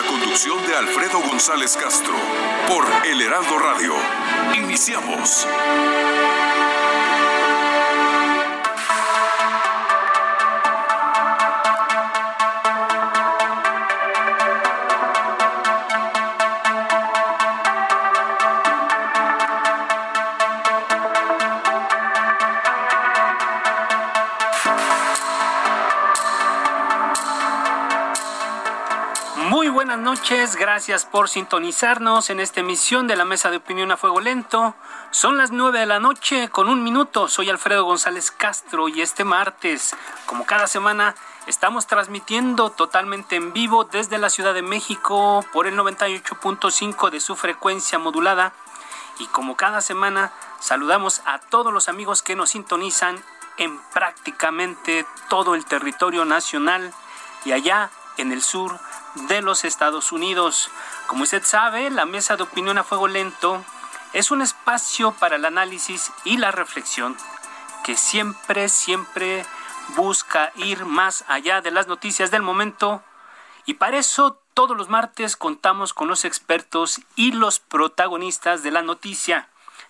la conducción de Alfredo González Castro, por El Heraldo Radio. Iniciamos. Buenas noches, gracias por sintonizarnos en esta emisión de la Mesa de Opinión a Fuego Lento. Son las nueve de la noche con un minuto. Soy Alfredo González Castro y este martes, como cada semana, estamos transmitiendo totalmente en vivo desde la Ciudad de México por el 98.5 de su frecuencia modulada. Y como cada semana, saludamos a todos los amigos que nos sintonizan en prácticamente todo el territorio nacional y allá en el sur de los Estados Unidos. Como usted sabe, la mesa de opinión a fuego lento es un espacio para el análisis y la reflexión que siempre, siempre busca ir más allá de las noticias del momento y para eso todos los martes contamos con los expertos y los protagonistas de la noticia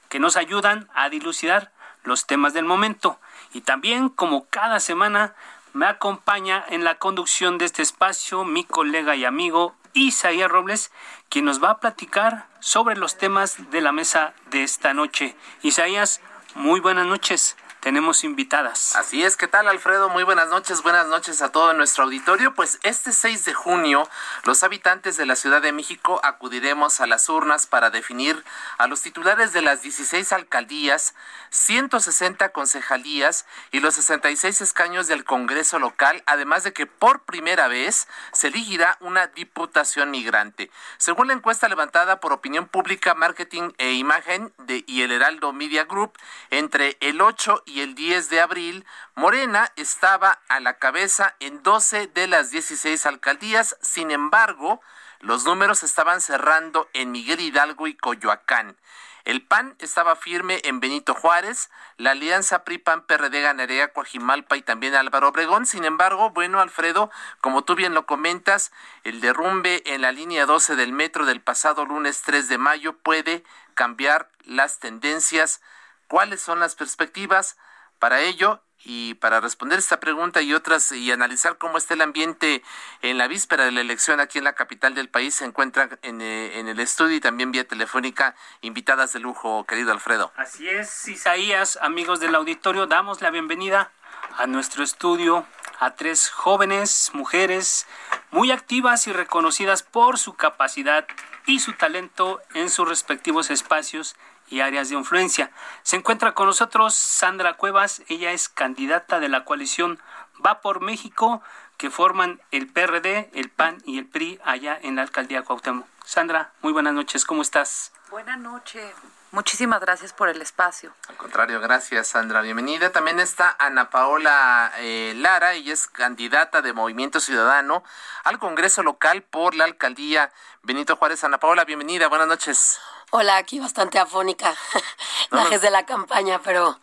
que nos ayudan a dilucidar los temas del momento. Y también, como cada semana, me acompaña en la conducción de este espacio mi colega y amigo Isaías Robles, quien nos va a platicar sobre los temas de la mesa de esta noche. Isaías, muy buenas noches tenemos invitadas. Así es, ¿qué tal Alfredo? Muy buenas noches, buenas noches a todo nuestro auditorio. Pues este 6 de junio, los habitantes de la Ciudad de México acudiremos a las urnas para definir a los titulares de las 16 alcaldías, 160 concejalías y los 66 escaños del Congreso local, además de que por primera vez se elegirá una diputación migrante. Según la encuesta levantada por Opinión Pública, Marketing e Imagen de y el Heraldo Media Group, entre el 8 y el 10 de abril, Morena estaba a la cabeza en 12 de las 16 alcaldías. Sin embargo, los números estaban cerrando en Miguel Hidalgo y Coyoacán. El PAN estaba firme en Benito Juárez, la alianza PRI-PAN-PRD ganaría Coajimalpa y también Álvaro Obregón. Sin embargo, bueno, Alfredo, como tú bien lo comentas, el derrumbe en la línea 12 del metro del pasado lunes 3 de mayo puede cambiar las tendencias cuáles son las perspectivas para ello y para responder esta pregunta y otras y analizar cómo está el ambiente en la víspera de la elección aquí en la capital del país se encuentran en, eh, en, el estudio y también vía telefónica invitadas de lujo, querido Alfredo. Así es, Isaías, amigos del auditorio, damos la bienvenida a nuestro estudio a tres jóvenes mujeres muy activas y reconocidas por su capacidad y su talento en sus respectivos espacios y áreas de influencia. Se encuentra con nosotros Sandra Cuevas, ella es candidata de la coalición Va por México, que forman el PRD, el PAN y el PRI allá en la alcaldía Cuauhtémoc. Sandra, muy buenas noches, ¿cómo estás? Buenas noches. Muchísimas gracias por el espacio. Al contrario, gracias Sandra. Bienvenida. También está Ana Paola eh, Lara, ella es candidata de Movimiento Ciudadano al Congreso local por la alcaldía Benito Juárez. Ana Paola, bienvenida. Buenas noches. Hola, aquí bastante afónica, gajes de la campaña, pero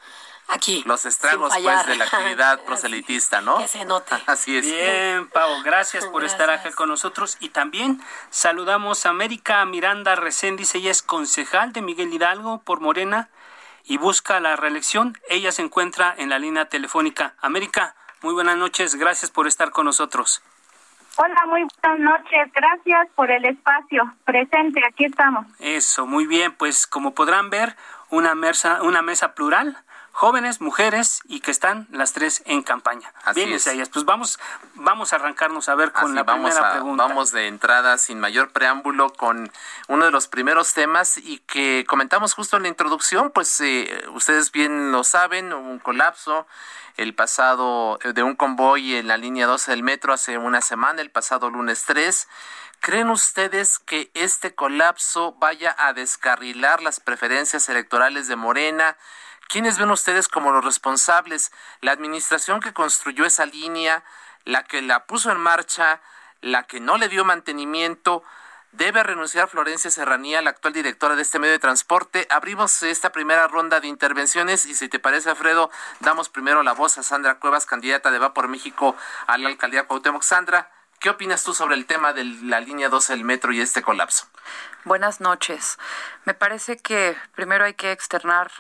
aquí. Los estragos, pues, de la actividad proselitista, ¿no? Que se note. Así es. Bien, Pau, gracias por estar aquí con nosotros. Y también saludamos a América Miranda Reséndiz, ella es concejal de Miguel Hidalgo por Morena y busca la reelección. Ella se encuentra en la línea telefónica. América, muy buenas noches, gracias por estar con nosotros. Hola, muy buenas noches. Gracias por el espacio. Presente, aquí estamos. Eso, muy bien. Pues como podrán ver, una mesa, una mesa plural jóvenes, mujeres y que están las tres en campaña. Así Bien, es. Isaías, pues vamos, vamos a arrancarnos a ver con Así, la vamos primera a- pregunta. Vamos de entrada sin mayor preámbulo con uno de los primeros temas y que comentamos justo en la introducción, pues eh, ustedes bien lo saben, hubo un colapso el pasado eh, de un convoy en la línea 12 del metro hace una semana, el pasado lunes 3. ¿Creen ustedes que este colapso vaya a descarrilar las preferencias electorales de Morena? ¿Quiénes ven ustedes como los responsables? ¿La administración que construyó esa línea, la que la puso en marcha, la que no le dio mantenimiento? ¿Debe renunciar Florencia Serranía, la actual directora de este medio de transporte? Abrimos esta primera ronda de intervenciones y si te parece, Alfredo, damos primero la voz a Sandra Cuevas, candidata de Va por México a la alcaldía Cuauhtémoc. Sandra, ¿qué opinas tú sobre el tema de la línea 12 del metro y este colapso? Buenas noches. Me parece que primero hay que externar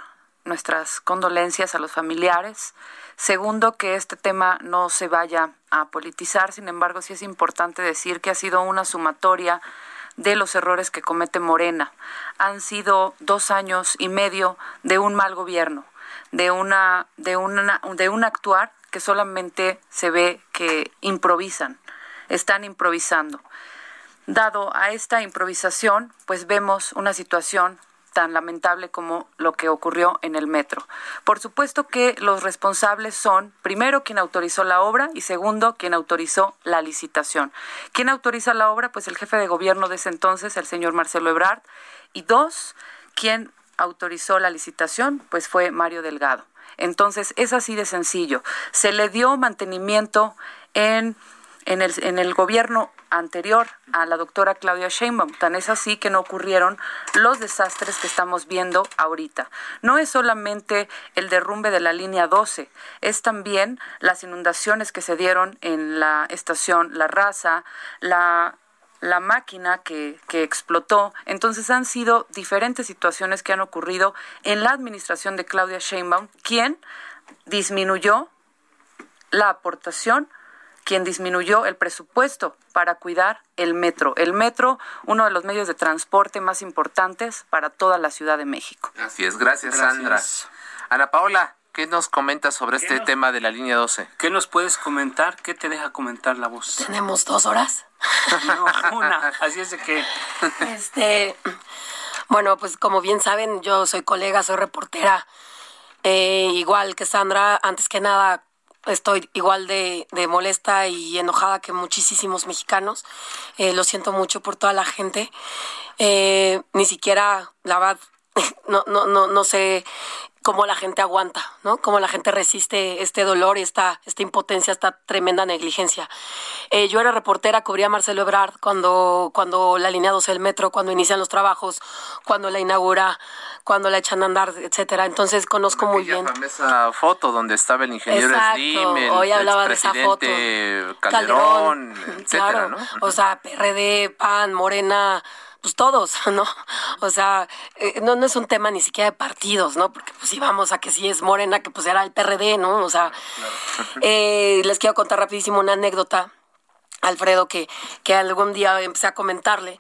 nuestras condolencias a los familiares. Segundo, que este tema no se vaya a politizar. Sin embargo, sí es importante decir que ha sido una sumatoria de los errores que comete Morena. Han sido dos años y medio de un mal gobierno, de una, de una, de un actuar que solamente se ve que improvisan, están improvisando. Dado a esta improvisación, pues vemos una situación tan lamentable como lo que ocurrió en el metro. Por supuesto que los responsables son, primero, quien autorizó la obra y segundo, quien autorizó la licitación. ¿Quién autoriza la obra? Pues el jefe de gobierno de ese entonces, el señor Marcelo Ebrard. Y dos, quien autorizó la licitación? Pues fue Mario Delgado. Entonces, es así de sencillo. Se le dio mantenimiento en en el, en el gobierno anterior a la doctora Claudia Sheinbaum. Tan es así que no ocurrieron los desastres que estamos viendo ahorita. No es solamente el derrumbe de la línea 12, es también las inundaciones que se dieron en la estación La Raza, la máquina que, que, explotó. Entonces han sido diferentes situaciones que han ocurrido en la administración de Claudia Sheinbaum, quien disminuyó la aportación quien disminuyó el presupuesto para cuidar el metro. El metro, uno de los medios de transporte más importantes para toda la Ciudad de México. Así es, gracias, gracias. Sandra. Ana Paola, ¿qué nos comentas sobre este nos, tema de la línea 12? ¿Qué nos puedes comentar? ¿Qué te deja comentar la voz? ¿Tenemos dos horas? no, una, así es de que... Este, bueno, pues como bien saben, yo soy colega, soy reportera, eh, igual que Sandra, antes que nada estoy igual de, de, molesta y enojada que muchísimos mexicanos. Eh, lo siento mucho por toda la gente. Eh, ni siquiera, la verdad, no, no, no, no sé cómo la gente aguanta, ¿no? Cómo la gente resiste este dolor y esta, esta impotencia, esta tremenda negligencia. Eh, yo era reportera, cubría a Marcelo Ebrard cuando, cuando la línea 12 del metro, cuando inician los trabajos, cuando la inaugura, cuando la echan a andar, etcétera. Entonces conozco muy bien. esa foto donde estaba el ingeniero Exacto. Slim, el Hoy hablaba de esa foto. Calderón, Calderón etcétera, claro. ¿no? O sea, PRD, PAN, Morena, pues todos, ¿no? O sea, eh, no, no es un tema ni siquiera de partidos, ¿no? Porque pues íbamos a que si es Morena, que pues era el PRD, ¿no? O sea, eh, les quiero contar rapidísimo una anécdota, Alfredo, que, que algún día empecé a comentarle.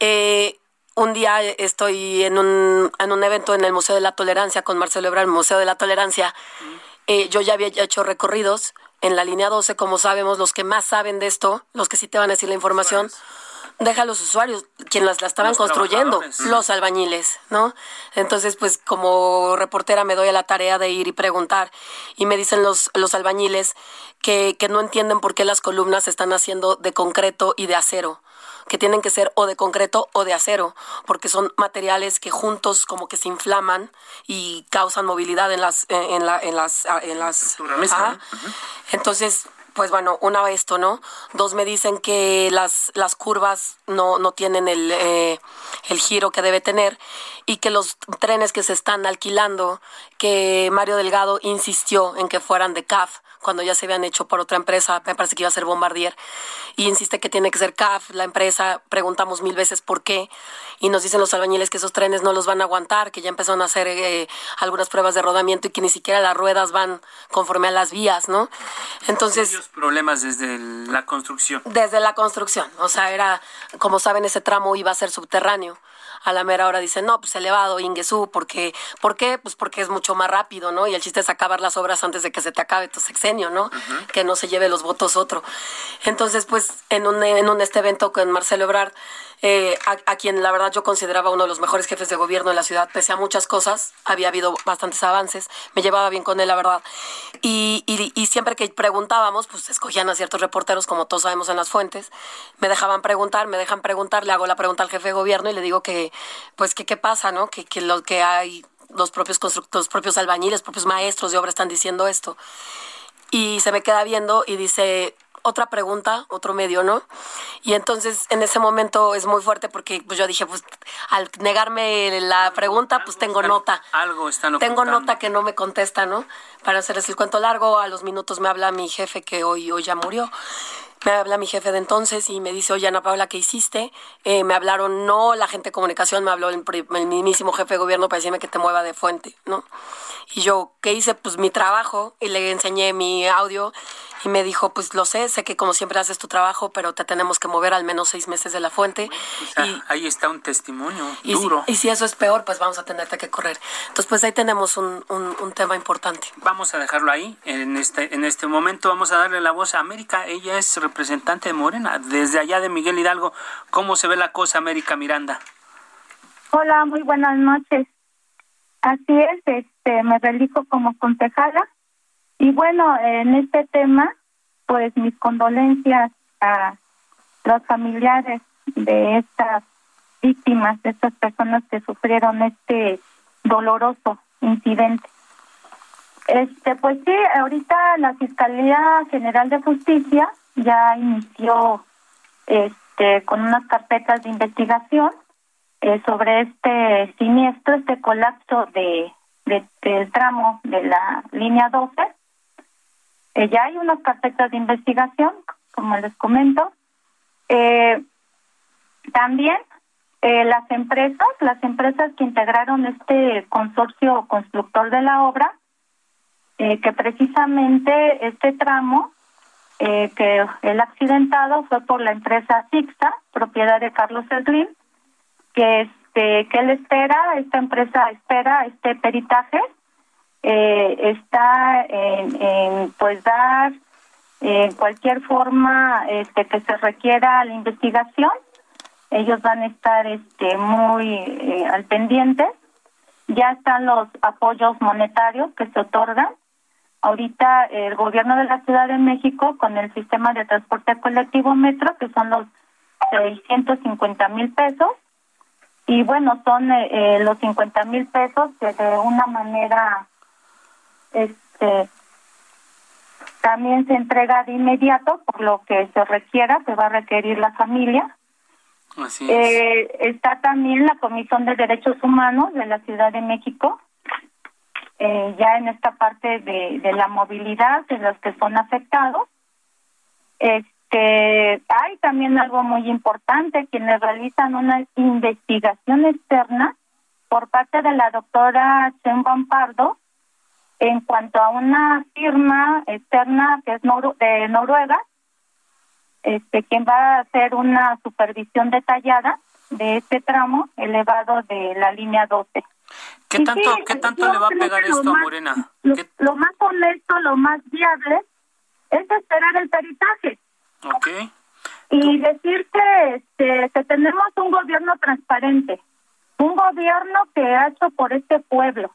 Eh, un día estoy en un, en un evento en el Museo de la Tolerancia con Marcelo Ebrard, el Museo de la Tolerancia. Eh, yo ya había hecho recorridos en la línea 12, como sabemos, los que más saben de esto, los que sí te van a decir la información, deja a los usuarios, quienes las la estaban Los construyendo, los albañiles, ¿no? Entonces, pues como reportera me doy a la tarea de ir y preguntar y me dicen los, los albañiles que, que no entienden por qué las columnas se están haciendo de concreto y de acero que tienen que ser o de concreto o de acero, porque son materiales que juntos como que se inflaman y causan movilidad en las en, la, en las en las entonces pues bueno, una vez esto, ¿no? Dos me dicen que las, las curvas no, no tienen el, eh, el giro que debe tener y que los trenes que se están alquilando, que Mario Delgado insistió en que fueran de CAF, cuando ya se habían hecho por otra empresa, me parece que iba a ser Bombardier, y insiste que tiene que ser CAF, la empresa, preguntamos mil veces por qué, y nos dicen los albañiles que esos trenes no los van a aguantar, que ya empezaron a hacer eh, algunas pruebas de rodamiento y que ni siquiera las ruedas van conforme a las vías, ¿no? Entonces... Muchos problemas desde la construcción. Desde la construcción, o sea, era, como saben, ese tramo iba a ser subterráneo a la mera hora dicen, no, pues elevado, Ingesú, porque, ¿por qué? Pues porque es mucho más rápido, ¿no? Y el chiste es acabar las obras antes de que se te acabe tu sexenio, ¿no? Que no se lleve los votos otro. Entonces, pues, en un, en un este evento con Marcelo Ebrard, eh, a, quien la verdad yo consideraba uno de los mejores jefes de gobierno de la ciudad, pese a muchas cosas, había habido bastantes avances, me llevaba bien con él, la verdad. Y, y, siempre que preguntábamos, pues escogían a ciertos reporteros, como todos sabemos en las fuentes, me dejaban preguntar, me dejan preguntar, le hago la pregunta al jefe de gobierno y le digo que, pues, que qué pasa, ¿no? Que, que lo que hay, los propios constructores, propios albañiles, propios maestros de obra están diciendo esto. Y se me queda viendo y dice, otra pregunta, otro medio, ¿no? Y entonces en ese momento es muy fuerte porque pues yo dije, pues al negarme la pregunta, pues tengo nota. Algo están Tengo nota que no me contesta, ¿no? Para hacerles el cuento largo, a los minutos me habla mi jefe que hoy, hoy ya murió. Me habla mi jefe de entonces y me dice, oye Ana Paula, ¿qué hiciste? Eh, me hablaron, no la gente de comunicación, me habló el, el mismísimo jefe de gobierno para decirme que te mueva de fuente, ¿no? Y yo, ¿qué hice? Pues mi trabajo y le enseñé mi audio y me dijo, pues lo sé, sé que como siempre haces tu trabajo, pero te tenemos que mover al menos seis meses de la fuente. y, ahí está un testimonio duro. y si eso es peor, pues vamos a tenerte que correr. Entonces, pues ahí tenemos un, un, tema importante. Vamos a dejarlo ahí. En este, en este momento vamos a darle la voz a América. Ella es representante de Morena, desde allá de Miguel Hidalgo. ¿Cómo se ve la cosa, América Miranda? Hola, muy buenas noches. Así es, este, me relijo como concejala y bueno, en este tema, pues mis condolencias a los familiares de estas víctimas, de estas personas que sufrieron este doloroso incidente. Este, pues sí, ahorita la Fiscalía General de Justicia ya inició este con unas carpetas de investigación eh, sobre este siniestro, este colapso de, de, del tramo de la línea 12 eh, ya hay unas carpetas de investigación, como les comento. Eh, también eh, las empresas, las empresas que integraron este consorcio constructor de la obra, que precisamente este tramo que el accidentado fue por la empresa Sixta, propiedad de Carlos Slim, que este que él espera, esta empresa espera este peritaje eh, está en, pues dar en cualquier forma este, que se requiera la investigación. Ellos van a estar este muy eh, al pendiente. Ya están los apoyos monetarios que se otorgan. Ahorita el gobierno de la Ciudad de México con el sistema de transporte colectivo metro que son los 650 mil pesos y bueno son eh, los 50 mil pesos que de una manera este también se entrega de inmediato por lo que se requiera, que va a requerir la familia. Eh, está también la Comisión de Derechos Humanos de la Ciudad de México, eh, ya en esta parte de, de la movilidad de los que son afectados. Este, hay también algo muy importante, quienes realizan una investigación externa por parte de la doctora Chen Pardo, en cuanto a una firma externa que es de Noruega, este, quien va a hacer una supervisión detallada de este tramo elevado de la línea 12. ¿Qué tanto, ¿qué tanto le va a pegar esto a Morena? Lo, más honesto, lo más viable es esperar el peritaje. Ok. Y decir que, este, que tenemos un gobierno transparente, un gobierno que ha hecho por este pueblo,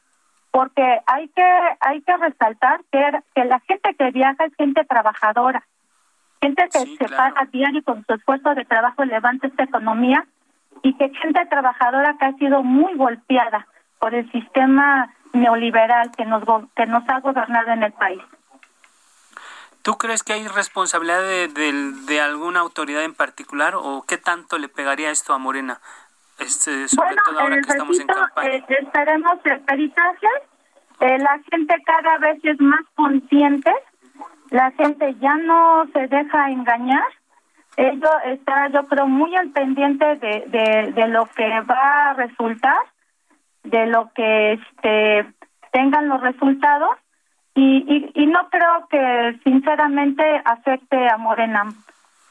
porque hay que hay que resaltar que, que la gente que viaja es gente trabajadora, gente que se paga diario con su esfuerzo de trabajo levanta esta economía y que gente trabajadora que ha sido muy golpeada por el sistema neoliberal que nos que nos ha gobernado en el país. ¿Tú crees que hay responsabilidad de, de alguna autoridad en particular o qué tanto le pegaría esto a Morena? Este, sobre todo ahora que estamos en campaña. Eh, esperemos el peritaje. Eh, la gente cada vez es más consciente. La gente ya no se deja engañar. Ello está, yo creo, muy al pendiente de, de, de lo que va a resultar, de lo que este tengan los resultados y, y, no creo que sinceramente afecte a Morena.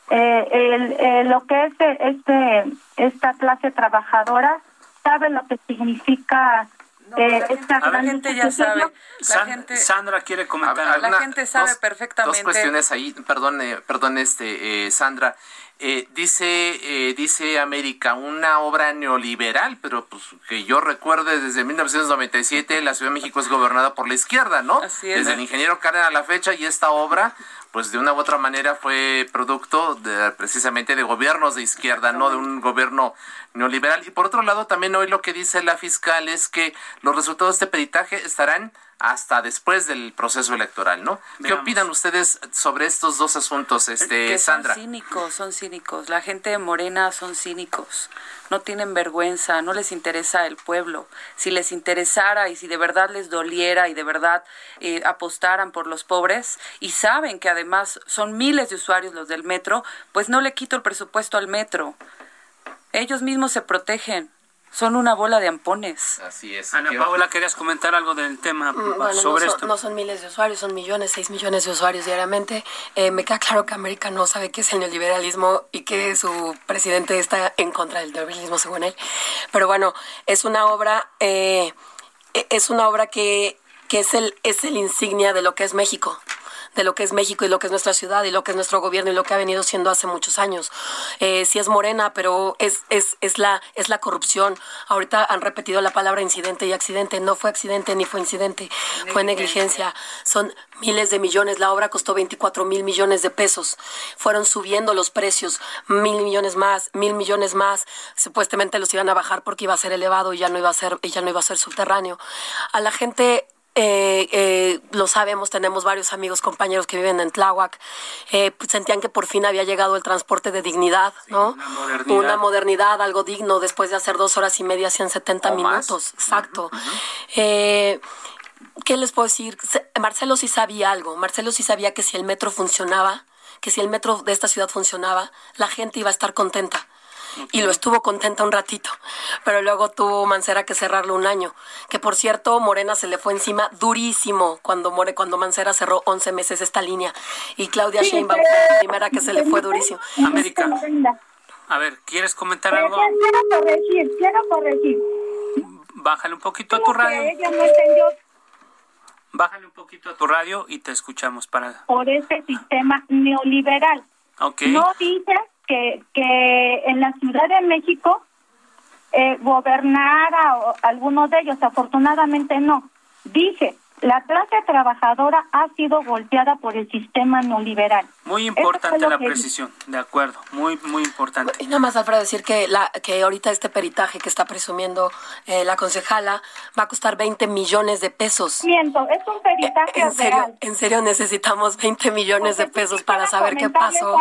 Eh, el, lo que es este esta clase trabajadora sabe lo que significa eh, la, gente, ya sabe. La gente, Sandra quiere comentar. la gente sabe perfectamente. Dos cuestiones ahí, perdón, eh, perdón, este, eh, Sandra. Eh, dice, eh, dice América, una obra neoliberal, pero pues que yo recuerde desde 1997 la Ciudad de México es gobernada por la izquierda, ¿no? Desde el ingeniero Karen a la fecha y esta obra, pues de una u otra manera fue producto de, precisamente de gobiernos de izquierda, no de un gobierno neoliberal. Y por otro lado, también hoy lo que dice la fiscal es que los resultados de este peritaje estarán hasta después del proceso electoral, ¿no? ¿Qué opinan ustedes sobre estos dos asuntos, este, Sandra? Son cínicos, son cínicos. La gente de Morena son cínicos. No tienen vergüenza, no les interesa el pueblo. Si les interesara y si de verdad les doliera y de verdad eh, apostaran por los pobres y saben que además son miles de usuarios los del metro, pues no le quito el presupuesto al metro. Ellos mismos se protegen son una bola de ampones. Así es. Ana Paula, ¿querías comentar algo del tema mm, sobre no esto? no son miles de usuarios, son millones, seis millones de usuarios diariamente. Eh, me queda claro que América no sabe qué es el neoliberalismo y que su presidente está en contra del neoliberalismo, según él. Pero bueno, es una obra, eh, e-, es una obra que, que es, el, es el insignia de lo que es México de lo que es México y lo que es nuestra ciudad y lo que es nuestro gobierno y lo que ha venido siendo hace muchos años. Eh, sí es morena, pero es, es, es, la, es la corrupción. Ahorita han repetido la palabra incidente y accidente. No fue accidente ni fue incidente, fue negligencia. Son miles de millones. La obra costó 24 mil millones de pesos. Fueron subiendo los precios, mil millones más, mil millones más. Supuestamente los iban a bajar porque iba a ser elevado y ya no iba a ser, y ya no iba a ser subterráneo. A la gente eh, eh, lo sabemos, tenemos varios amigos, compañeros que viven en Tláhuac, eh, pues sentían que por fin había llegado el transporte de dignidad, ¿no? Una modernidad. algo digno, después de hacer dos horas y media, hacían 70 minutos, exacto. ¿Qué les puedo decir? Marcelo sí sabía algo, Marcelo sí sabía que si el metro funcionaba, que si el metro de esta ciudad funcionaba, la gente iba a estar contenta y lo estuvo contenta un ratito, pero luego tuvo Mancera que cerrarlo un año, que por cierto Morena se le fue encima durísimo cuando More, cuando Mancera cerró 11 meses esta línea y Claudia Sheinbaum fue la primera que se le fue durísimo. América. A ver, ¿quieres comentar algo? Quiero corregir, quiero corregir. Bájale un poquito a tu radio. Bájale un poquito a tu radio y te escuchamos para... Por este sistema neoliberal. Okay. No dices que, que en la Ciudad de México eh, gobernara o alguno de ellos, afortunadamente no. Dije, la clase trabajadora ha sido golpeada por el sistema neoliberal. Muy importante la precisión, de acuerdo, muy muy importante. Y nada más, Alfredo, decir que la que ahorita este peritaje que está presumiendo eh, la concejala va a costar 20 millones de pesos. Miento, es un peritaje eh, en serio, En serio necesitamos 20 millones de pesos para saber qué pasó.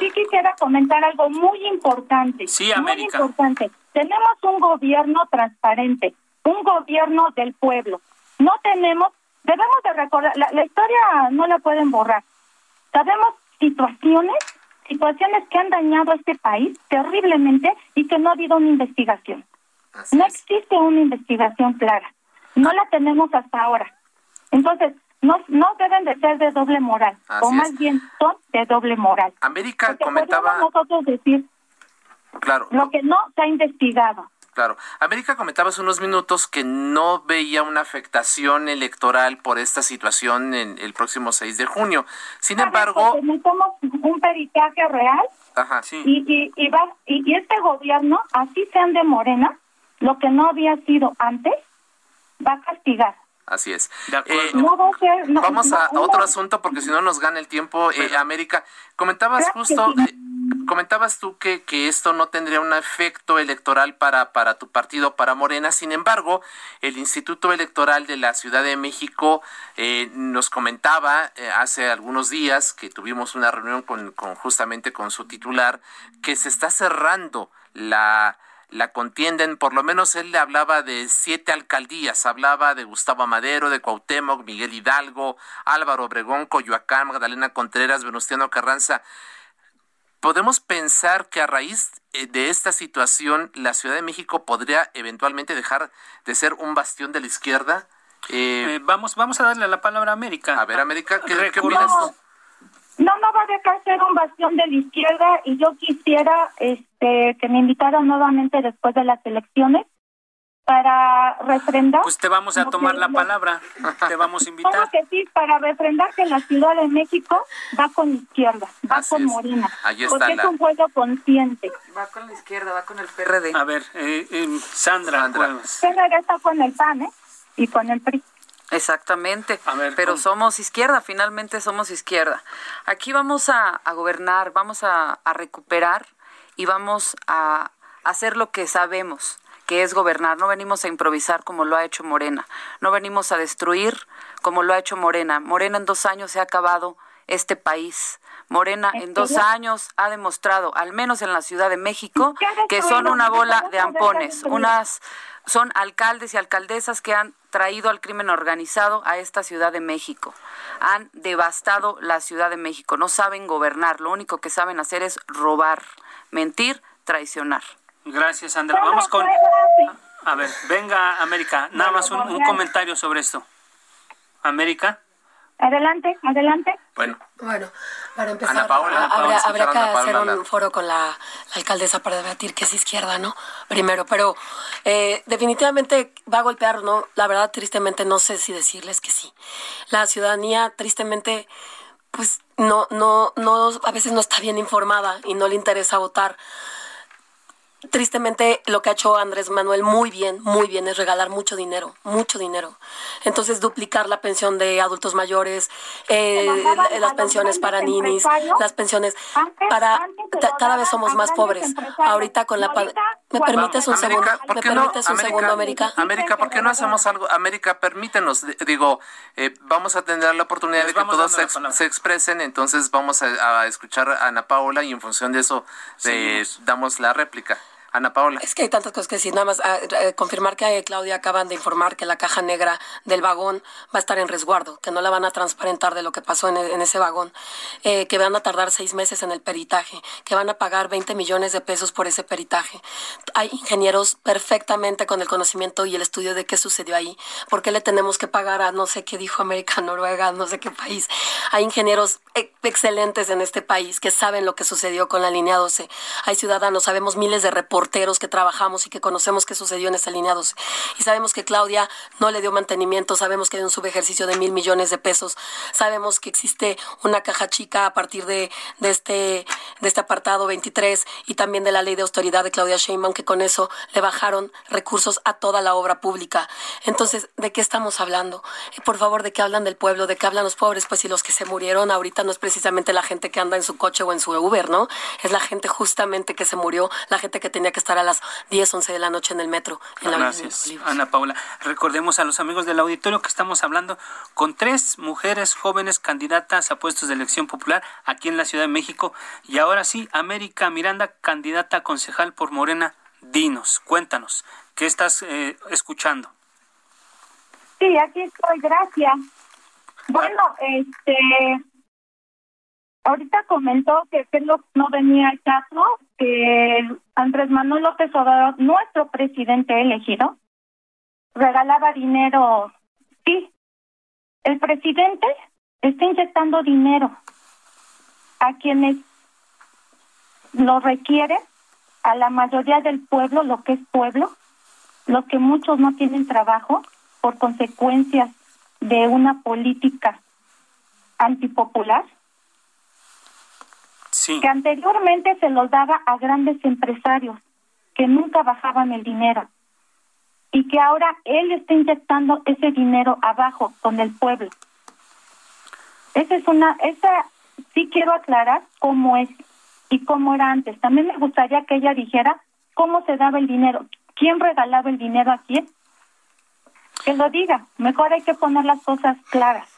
Sí quisiera comentar algo muy importante. Sí, América. Muy importante. Tenemos un gobierno transparente, un gobierno del pueblo no tenemos, debemos de recordar, la, historia no la pueden borrar. Sabemos situaciones, situaciones que han dañado a este país terriblemente y que no ha habido una investigación. no existe una investigación clara. No la tenemos hasta ahora. Entonces, no, no deben de ser de doble moral, o más bien son de doble moral. América comentaba... nosotros decir claro. lo que no se ha investigado. Claro. América comentaba hace unos minutos que no veía una afectación electoral por esta situación en el próximo 6 de junio. Sin embargo... Necesitamos un peritaje real Ajá, sí. y, y, va, y, este gobierno, así sean de Morena, lo que no había sido antes, va a castigar. Así es. Eh, vamos a otro asunto porque si no nos gana el tiempo. Eh, América, comentabas justo, eh, comentabas tú que, que esto no tendría un efecto electoral para, para tu partido, para Morena. Sin embargo, el Instituto Electoral de la Ciudad de México nos comentaba hace algunos días que tuvimos una reunión con, con justamente con su titular que se está cerrando la la contienden, por lo menos él le hablaba de siete alcaldías, hablaba de Gustavo Madero, de Cuauhtémoc, Miguel Hidalgo, Álvaro Obregón, Coyoacán, Magdalena Contreras, Venustiano Carranza. ¿Podemos pensar que a raíz eh, de esta situación la Ciudad de México podría eventualmente dejar de ser un bastión de la izquierda Eh, vamos, vamos a darle la palabra a América. A ver, América, ¿qué, ¿qué opinas? No, no va a dejar ser un bastión de la izquierda y yo quisiera este, que me invitaran nuevamente después de las elecciones para refrendar. Pues te vamos a tomar la palabra, te vamos a invitar. que sí, para refrendar que la Ciudad de México va con la izquierda, va con Morena. porque es un juego consciente. Va con la izquierda, va con el PRD. A ver, eh, eh, Sandra. Sandra. PRD está con el PAN, ¿eh? Y con el PRI. Exactamente, pero somos izquierda, finalmente somos izquierda. Aquí vamos a, gobernar, vamos a, a recuperar y vamos a hacer lo que sabemos que es gobernar. No venimos a improvisar como lo ha hecho Morena. No venimos a destruir como lo ha hecho Morena. Morena en dos años se ha acabado este país. Morena en dos años ha demostrado, al menos en la Ciudad de México, que son una bola de ampones, unas son alcaldes y alcaldesas que han traído al crimen organizado a esta Ciudad de México. Han devastado la Ciudad de México, no saben gobernar, lo único que saben hacer es robar, mentir, traicionar. Gracias, Sandra. Vamos con... A ver, venga, América. Nada más un, comentario sobre esto. América. Adelante, adelante. Bueno. Bueno, para empezar, habría, que hacer un foro con la, alcaldesa para debatir que es izquierda, ¿no? Primero, pero eh, definitivamente va a golpear, ¿no? La verdad, tristemente, no sé si decirles que sí. La ciudadanía, tristemente, pues no, no, no, a veces no está bien informada y no le interesa votar tristemente lo que ha hecho Andrés Manuel muy bien, muy bien, es regalar mucho dinero, mucho dinero. Entonces duplicar la pensión de adultos mayores, eh, las pensiones para ninis, las pensiones para cada vez somos más pobres. Ahorita con la ¿Me permites un segundo? ¿Me permites un segundo, América? América, ¿por qué no hacemos algo? América, permítenos, digo, eh, vamos a tener la oportunidad de que todos se, expresen, entonces vamos a, escuchar a Ana Paola y en función de eso damos la réplica. Ana Paola. Es que hay tantas cosas que decir. Nada más ah, eh, confirmar que eh, Claudia acaban de informar que la caja negra del vagón va a estar en resguardo, que no la van a transparentar de lo que pasó en, e, ese vagón, eh, que van a tardar seis meses en el peritaje, que van a pagar 20 millones de pesos por ese peritaje. Hay ingenieros perfectamente con el conocimiento y el estudio de qué sucedió ahí. ¿Por qué le tenemos que pagar a no sé qué dijo América, Noruega, no sé qué país? Hay ingenieros excelentes en este país que saben lo que sucedió con la línea 12. Hay ciudadanos, sabemos miles de reportes porteros que trabajamos y que conocemos qué sucedió en esa línea 12. Y sabemos que Claudia no le dio mantenimiento, sabemos que hay un subejercicio de mil millones de pesos, sabemos que existe una caja chica a partir de, de, este, de este apartado 23 y también de la ley de austeridad de Claudia Sheinbaum, que con eso le bajaron recursos a toda la obra pública. Entonces, ¿de qué estamos hablando? Por favor, ¿de qué hablan del pueblo? ¿De qué hablan los pobres? Pues si los que se murieron ahorita no es precisamente la gente que anda en su coche o en su Uber, ¿no? Es la gente justamente que se murió, la gente que tenía que estar a las 10, 11 de la noche en el metro. En Gracias, Ana Paula. Recordemos a los amigos del auditorio que estamos hablando con tres mujeres jóvenes candidatas a puestos de elección popular aquí en la Ciudad de México. Y ahora sí, América Miranda, candidata a concejal por Morena. Dinos, cuéntanos, ¿qué estás eh, escuchando? Sí, aquí estoy, gracias. Bueno, este, ahorita comentó que, que no, no venía el caso, que Andrés Manuel López Obrador, nuestro presidente elegido, regalaba dinero. Sí, el presidente está inyectando dinero a quienes lo requieren, a la mayoría del pueblo, lo que es pueblo, lo que muchos no tienen trabajo por consecuencias de una política antipopular que anteriormente se los daba a grandes empresarios que nunca bajaban el dinero y que ahora él está inyectando ese dinero abajo con el pueblo. Esa es una, esa sí quiero aclarar cómo es y cómo era antes. También me gustaría que ella dijera cómo se daba el dinero, quién regalaba el dinero a quién. Que lo diga, mejor hay que poner las cosas claras.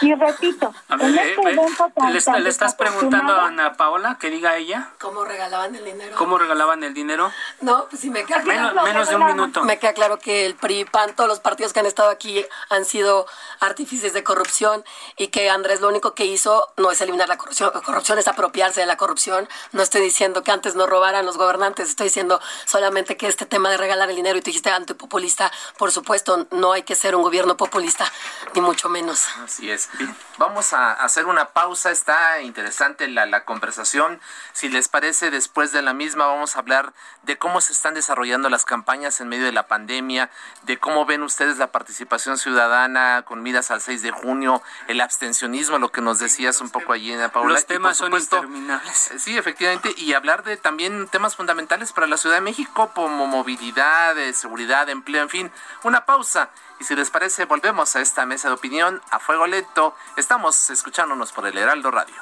Y repito, en este evento le, estás preguntando a Ana Paola que diga ella. ¿Cómo regalaban el dinero? ¿Cómo regalaban el dinero? No, pues sí me queda claro. Menos, de un minuto. Me queda claro que el PRI, PAN, todos los partidos que han estado aquí han sido artífices de corrupción y que Andrés lo único que hizo no es eliminar la corrupción. La corrupción es apropiarse de la corrupción. No estoy diciendo que antes no robaran los gobernantes, estoy diciendo solamente que este tema de regalar el dinero y tú dijiste antipopulista, por supuesto, no hay que ser un gobierno populista, ni mucho menos. Así es. Vamos a hacer una pausa. Está interesante la, la conversación. Si les parece, después de la misma vamos a hablar de cómo se están desarrollando las campañas en medio de la pandemia, de cómo ven ustedes la participación ciudadana con miras al 6 de junio, el abstencionismo, lo que nos decías un poco allí, Paula. Los temas son interminables. Eh, sí, efectivamente, y hablar de también temas fundamentales para la Ciudad de México, como movilidad, seguridad, empleo, en fin. Una pausa y si les parece, volvemos a esta mesa de opinión a fuego lento. Estamos escuchándonos por el Heraldo Radio.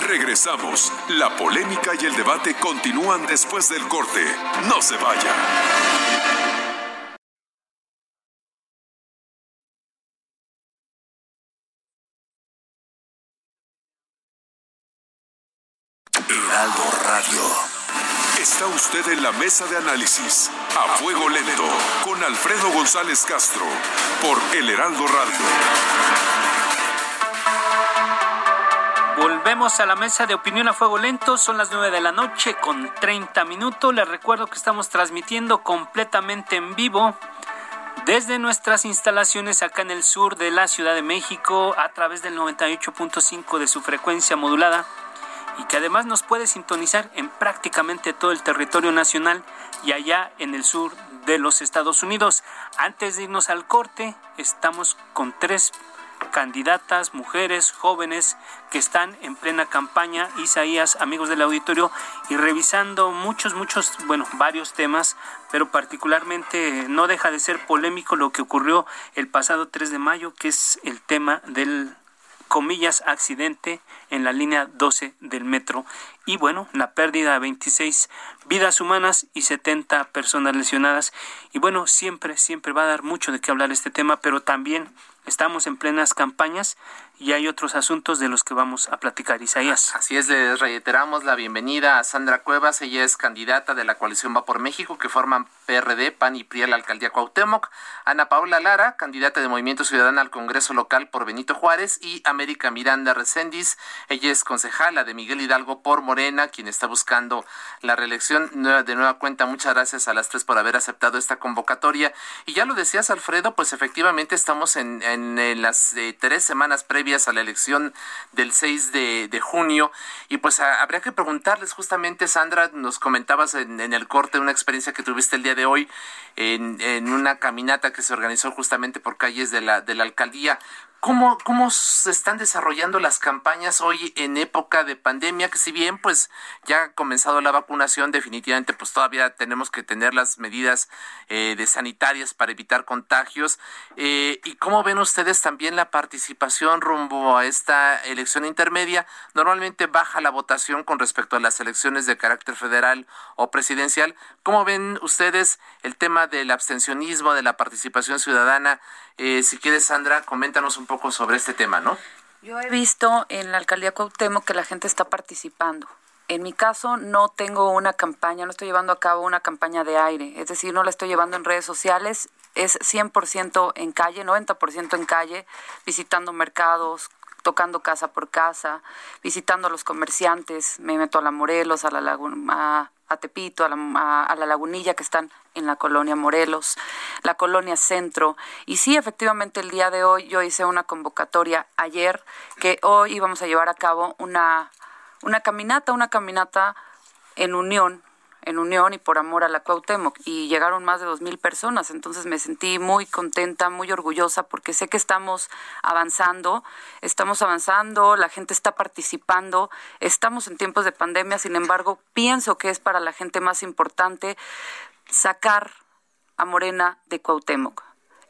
Regresamos. La polémica y el debate continúan después del corte. No se vaya. La mesa de análisis a fuego lento con Alfredo González Castro por El Heraldo Radio. Volvemos a la mesa de opinión a fuego lento. Son las 9 de la noche con 30 minutos. Les recuerdo que estamos transmitiendo completamente en vivo desde nuestras instalaciones acá en el sur de la Ciudad de México a través del 98.5 de su frecuencia modulada y que además nos puede sintonizar en prácticamente todo el territorio nacional y allá en el sur de los Estados Unidos. Antes de irnos al corte, estamos con tres candidatas, mujeres, jóvenes que están en plena campaña, Isaías, amigos del auditorio, y revisando muchos, muchos, bueno, varios temas, pero particularmente no deja de ser polémico lo que ocurrió el pasado 3 de mayo, que es el tema del comillas, accidente en la línea 12 del metro. Y bueno, la pérdida de 26 vidas humanas y 70 personas lesionadas. Y bueno, siempre, siempre va a dar mucho de qué hablar este tema, pero también estamos en plenas campañas y hay otros asuntos de los que vamos a platicar, Isaías. Así es, les reiteramos la bienvenida a Sandra Cuevas. Ella es candidata de la coalición Va por México, que forman PRD, PAN y PRI a la alcaldía Cuauhtémoc. Ana Paula Lara, candidata de Movimiento Ciudadano al Congreso Local por Benito Juárez. Y América Miranda Recendis, ella es concejala de Miguel Hidalgo por Morena, quien está buscando la reelección de nueva cuenta. Muchas gracias a las tres por haber aceptado esta convocatoria. Y ya lo decías, Alfredo, pues efectivamente estamos en, las eh, tres semanas previas a la elección del 6 de, junio. Y pues habría que preguntarles justamente, Sandra, nos comentabas en, el corte una experiencia que tuviste el día de hoy en, en, una caminata que se organizó justamente por calles de la, de la alcaldía. ¿Cómo, ¿Cómo se están desarrollando las campañas hoy en época de pandemia? Que si bien pues ya ha comenzado la vacunación, definitivamente pues todavía tenemos que tener las medidas eh, de sanitarias para evitar contagios. Eh, ¿Y cómo ven ustedes también la participación rumbo a esta elección intermedia? Normalmente baja la votación con respecto a las elecciones de carácter federal o presidencial. ¿Cómo ven ustedes el tema del abstencionismo, de la participación ciudadana? Eh, si quieres, Sandra, coméntanos un poco sobre este tema, ¿no? Yo he visto en la alcaldía Cuauhtémoc que la gente está participando. En mi caso no tengo una campaña, no estoy llevando a cabo una campaña de aire, es decir, no la estoy llevando en redes sociales, es 100% en calle, 90% en calle, visitando mercados, tocando casa por casa, visitando a los comerciantes, me meto a la Morelos, a la Laguna, a Tepito, a la, a, la Lagunilla, que están en la colonia Morelos, la colonia Centro. Y sí, efectivamente, el día de hoy yo hice una convocatoria ayer, que hoy íbamos a llevar a cabo una, una caminata, una caminata en unión en unión y por amor a la Cuauhtémoc y llegaron más de dos mil personas. Entonces me sentí muy contenta muy orgullosa porque sé que estamos avanzando estamos avanzando la gente está participando estamos en tiempos de pandemia sin embargo pienso que es para la gente más importante sacar a Morena de Cuauhtémoc.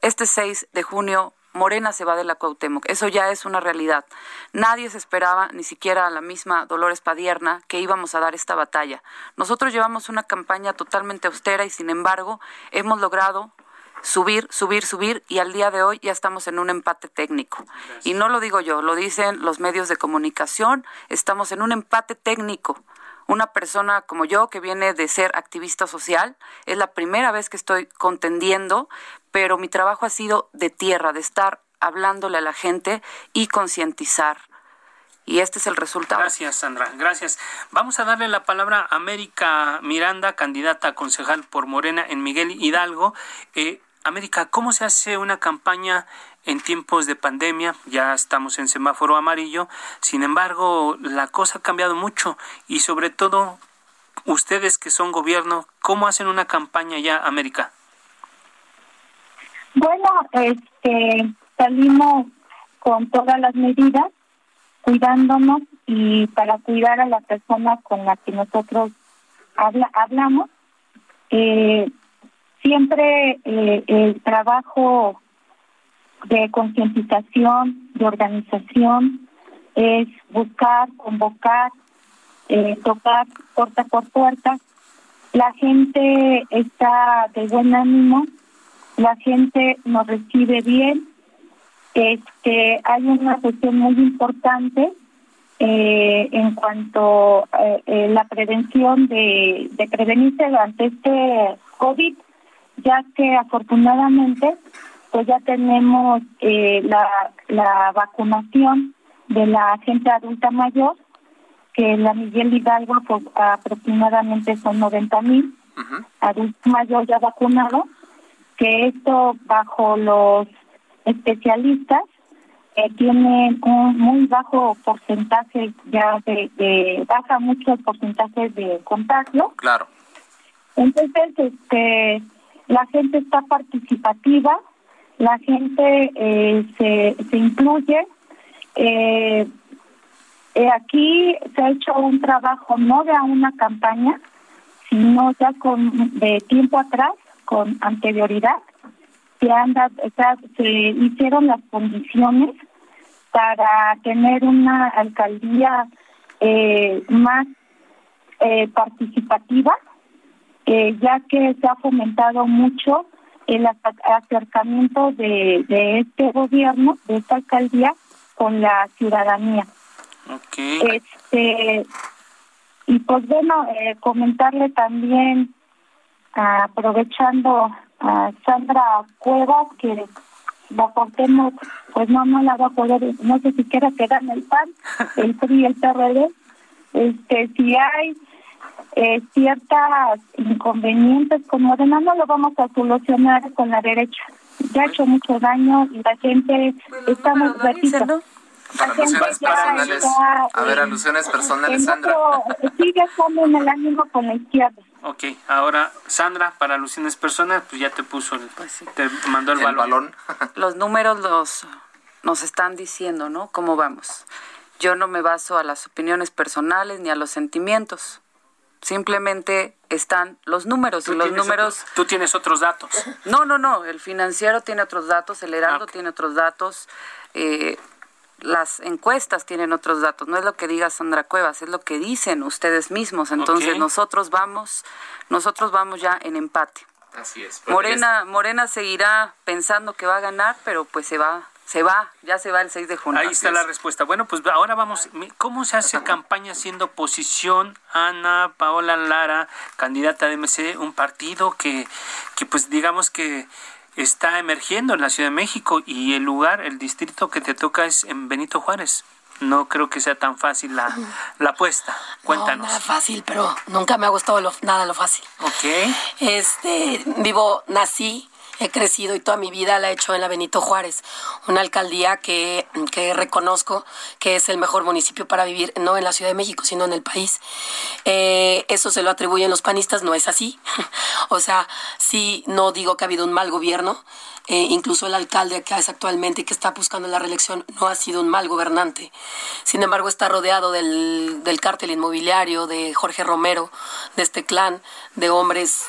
Este 6 de junio Morena se va de la Cuauhtémoc. Eso ya es una realidad. Nadie se esperaba, ni siquiera la misma Dolores Padierna, que íbamos a dar esta batalla. Nosotros llevamos una campaña totalmente austera y sin embargo hemos logrado subir, subir, subir y al día de hoy ya estamos en un empate técnico. Y no lo digo yo, lo dicen los medios de comunicación, estamos en un empate técnico. Una persona como yo que viene de ser activista social, es la primera vez que estoy contendiendo, pero mi trabajo ha sido de tierra, de estar hablándole a la gente y concientizar. Y este es el resultado. Gracias, Sandra. Gracias. Vamos a darle la palabra a América Miranda, candidata a concejal por Morena en Miguel Hidalgo. Eh, América, ¿cómo se hace una campaña en tiempos de pandemia? Ya estamos en semáforo amarillo. Sin embargo, la cosa ha cambiado mucho y sobre todo ustedes que son gobierno, ¿cómo hacen una campaña ya, América? Bueno, este, salimos con todas las medidas, cuidándonos y para cuidar a la persona con la que nosotros habla, hablamos. Eh, siempre eh, el trabajo de concientización, de organización, es buscar, convocar, eh, tocar puerta por puerta. La gente está de buen ánimo, la gente nos recibe bien. Este, hay una cuestión muy importante eh, en cuanto a eh, la prevención de, de prevenirse ante este COVID ya que afortunadamente pues ya tenemos eh, la, la vacunación de la gente adulta mayor, que la Miguel Hidalgo pues, aproximadamente son 90 mil adultos mayores ya vacunados, que esto bajo los especialistas eh, tiene un muy bajo porcentaje ya de, de baja mucho el porcentaje de contagio. Claro. Entonces, este la gente está participativa, la gente eh, se, se incluye. Eh, eh, aquí se ha hecho un trabajo no de una campaña, sino ya con de tiempo atrás, con anterioridad, se, anda, se hicieron las condiciones para tener una alcaldía más participativa eh, ya que se ha fomentado mucho el acercamiento de, de este gobierno, de esta alcaldía, con la ciudadanía. Este, y pues bueno, eh, comentarle también, aprovechando a Sandra Cuevas, que la portemos, pues no, no la va a poder, no sé si quiera quedar en el PAN, el PRI el PRD, este, si hay eh, ciertas inconvenientes con Morena no lo vamos a solucionar con la derecha. Ya ha hecho mucho daño y la gente está muy repito. alusiones personales. a ver, alusiones personales, Sandra. Sigue estando en el ánimo con la izquierda. Ok, ahora Sandra, para alusiones personales, pues ya te puso, el, pues te mandó el, el balón. los números los nos están diciendo, ¿no? ¿Cómo vamos? Yo no me baso a las opiniones personales ni a los sentimientos simplemente están los números y los números tú tienes otros datos. No no no el financiero tiene otros datos el heraldo ah, tiene otros datos eh, las encuestas tienen otros datos. No es lo que diga Sandra Cuevas es lo que dicen ustedes mismos. Entonces nosotros vamos nosotros vamos ya en empate. Así es. Morena Morena seguirá pensando que va a ganar pero pues se va se va, ya se va el 6 de junio. Ahí está la respuesta. Bueno, pues ahora vamos, ¿cómo se hace campaña siendo oposición Ana Paola Lara, candidata de MC, un partido que, que pues digamos que está emergiendo en la Ciudad de México y el lugar, el distrito que te toca es en Benito Juárez? No creo que sea tan fácil la, la apuesta. Cuéntanos. No, nada fácil, pero nunca me ha gustado nada lo fácil. Ok. Este, vivo, nací he crecido y toda mi vida la he hecho en la Benito Juárez, una alcaldía que, que reconozco que es el mejor municipio para vivir, no en la Ciudad de México, sino en el país. Eh, eso se lo atribuyen los panistas, no es así. o sea, sí, no digo que ha habido un mal gobierno, eh, incluso el alcalde que es actualmente y que está buscando la reelección no ha sido un mal gobernante. Sin embargo, está rodeado del, del cártel inmobiliario, de Jorge Romero, de este clan de hombres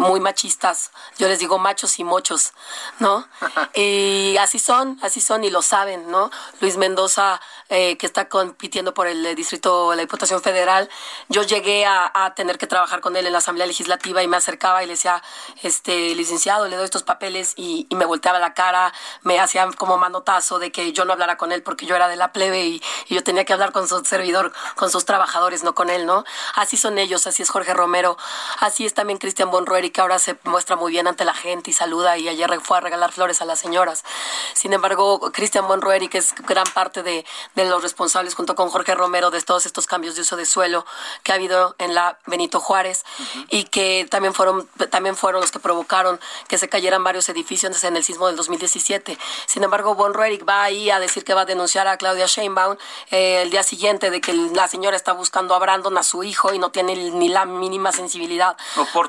muy machistas. Yo les digo machos y mochos, ¿no? y así son, así son y lo saben, ¿no? Luis Mendoza, eh, que está compitiendo por el distrito, la Diputación Federal, yo llegué a, tener que trabajar con él en la Asamblea Legislativa y me acercaba y le decía, este, licenciado, le doy estos papeles y, me volteaba la cara, me hacía como manotazo de que yo no hablara con él porque yo era de la plebe y, y yo tenía que hablar con su servidor, con sus trabajadores, no con él, ¿no? Así son ellos, así es Jorge Romero, así es también Cristian Bonrueri, que ahora se muestra muy bien ante la gente y saluda y ayer fue a regalar flores a las señoras. Sin embargo, Cristian Bonrueri, que es gran parte de, los responsables junto con Jorge Romero de todos estos cambios de uso de suelo que ha habido en la Benito Juárez y que también fueron, también fueron los que provocaron que se cayeran varios edificios en el sismo del 2017. Sin embargo, Bonrueri va ahí a decir que va a denunciar a Claudia Sheinbaum eh, el día siguiente de que la señora está buscando a Brandon, a su hijo, y no tiene ni la mínima sensibilidad.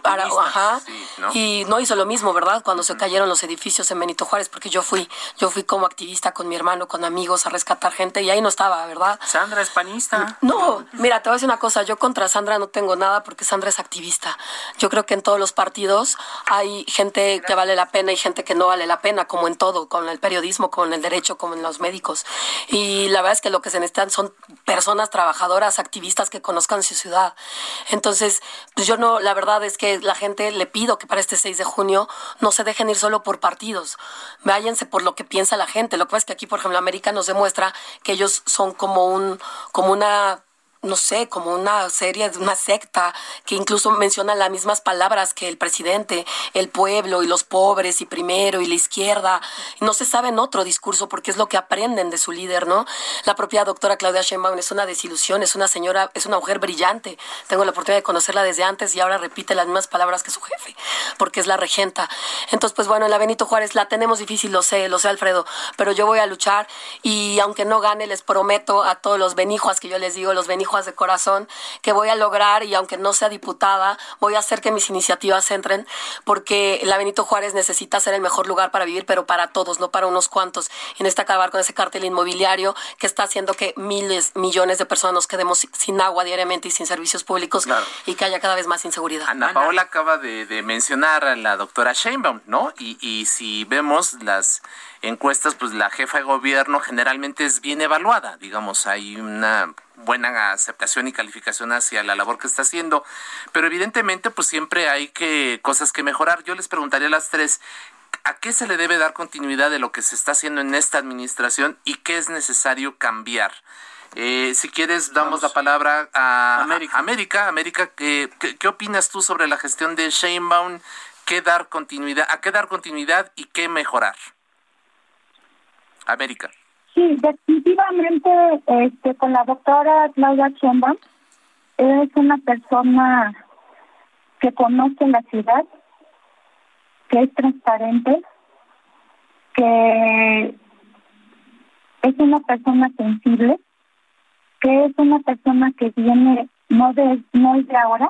Para, ajá, Y no hizo lo mismo, ¿verdad? Cuando se cayeron los edificios en Benito Juárez, porque yo fui, yo fui como activista con mi hermano, con amigos, a rescatar gente, y ahí no estaba, ¿verdad? Sandra es panista. No, mira, te voy a decir una cosa, yo contra Sandra no tengo nada porque Sandra es activista. Yo creo que en todos los partidos hay gente que vale la pena y gente que no vale la pena, como en todo, con el periodismo, con el derecho, como en los médicos. Y la verdad es que lo que se necesitan son personas trabajadoras, activistas que conozcan su ciudad. Entonces, pues yo no, la verdad es que la gente le pido que para este 6 de junio no se dejen ir solo por partidos, váyanse por lo que piensa la gente. Lo que pasa es que aquí, por ejemplo, América nos demuestra que ellos son como un, como una no sé, como una serie, de una secta que incluso menciona las mismas palabras que el presidente, el pueblo y los pobres y primero y la izquierda. No se sabe en otro discurso porque es lo que aprenden de su líder, ¿no? La propia doctora Claudia Sheinbaum es una desilusión, es una señora, es una mujer brillante. Tengo la oportunidad de conocerla desde antes y ahora repite las mismas palabras que su jefe, porque es la regenta. Entonces, pues bueno, en la Benito Juárez la tenemos difícil, lo sé, lo sé Alfredo, pero yo voy a luchar y aunque no gane, les prometo a todos los benijuas que yo les digo, los benijuas de corazón que voy a lograr y aunque no sea diputada, voy a hacer que mis iniciativas entren porque la Benito Juárez necesita ser el mejor lugar para vivir, pero para todos, no para unos cuantos. Y necesita acabar con ese cartel inmobiliario que está haciendo que miles, millones de personas nos quedemos sin agua diariamente y sin servicios públicos y que haya cada vez más inseguridad. Ana Paola acaba de, mencionar a la doctora Sheinbaum, ¿no? Y, y si vemos las encuestas, pues la jefa de gobierno generalmente es bien evaluada, digamos, hay una buena aceptación y calificación hacia la labor que está haciendo, pero evidentemente pues siempre hay que cosas que mejorar. Yo les preguntaría a las tres, ¿a qué se le debe dar continuidad de lo que se está haciendo en esta administración y qué es necesario cambiar? Eh, si quieres, damos la palabra a América. América, América ¿qué, ¿qué, opinas tú sobre la gestión de Sheinbaum? ¿Qué dar continuidad, ¿A qué dar continuidad y qué mejorar? América. Sí, definitivamente este, con la doctora Claudia Chemba es una persona que conoce la ciudad, que es transparente, que es una persona sensible, que es una persona que viene no de no es de ahora,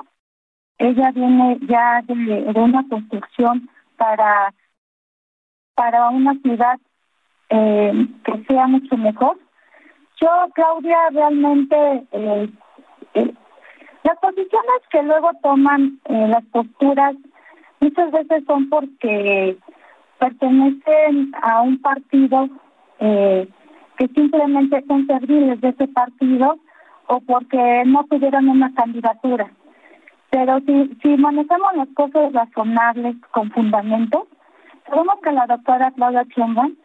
ella viene ya de, de una construcción para para una ciudad eh, que sea mucho mejor. Yo, Claudia, realmente eh, eh, las posiciones que luego toman eh, las posturas muchas veces son porque pertenecen a un partido eh, que simplemente son serviles de ese partido o porque no tuvieron una candidatura. Pero si, si manejamos las cosas razonables con fundamentos, sabemos que la doctora Claudia Chumban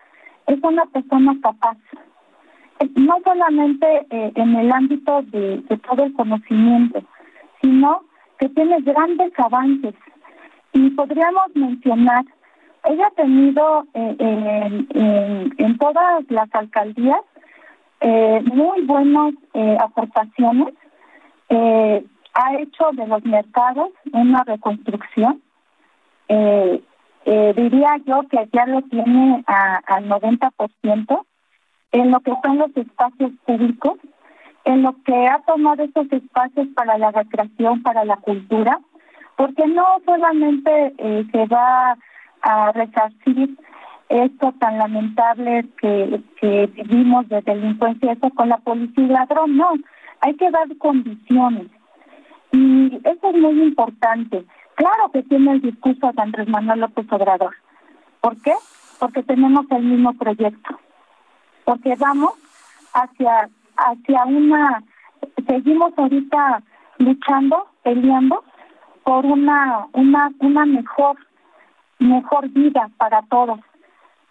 es una persona capaz, no solamente eh, en el ámbito de, todo el conocimiento, sino que tiene grandes avances. Y podríamos mencionar, ella ha tenido eh, en, todas las alcaldías eh, muy buenas aportaciones, ha hecho de los mercados una reconstrucción. Eh, diría yo que ya lo tiene a, al 90% en lo que son los espacios públicos, en lo que ha tomado esos espacios para la recreación, para la cultura, porque no solamente eh, se va a resarcir esto tan lamentable que, que vivimos de delincuencia, eso con la policía y ladrón, no, hay que dar condiciones. Y eso es muy importante Claro que tiene el discurso de Andrés Manuel López Obrador. ¿Por qué? Porque tenemos el mismo proyecto. Porque vamos hacia hacia una seguimos ahorita luchando, peleando por una una una mejor mejor vida para todos,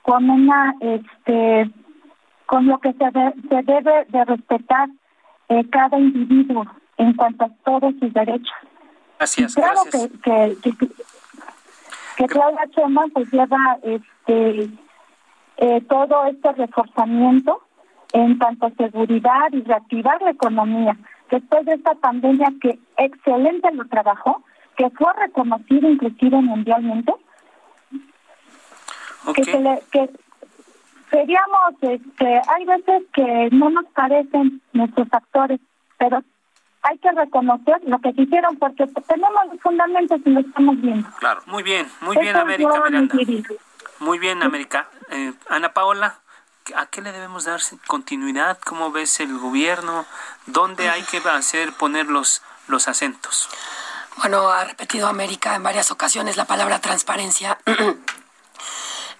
con una este con lo que se, se debe de respetar eh, cada individuo en cuanto a todos sus derechos. Gracias, claro que que, que, Claudia Chema pues lleva este eh, todo este reforzamiento en tanto seguridad y reactivar la economía. Después de esta pandemia que excelente lo trabajó, que fue reconocido inclusive mundialmente, que, se le, que seríamos, este, hay veces que no nos parecen nuestros actores, pero hay que reconocer lo que hicieron porque tenemos los fundamentos y lo estamos viendo. Claro, muy bien, muy bien América Miranda. Muy bien América. Eh, Ana Paola. ¿A qué le debemos dar continuidad? ¿Cómo ves el gobierno? ¿Dónde hay que hacer poner los, los acentos? Bueno, ha repetido América en varias ocasiones la palabra transparencia.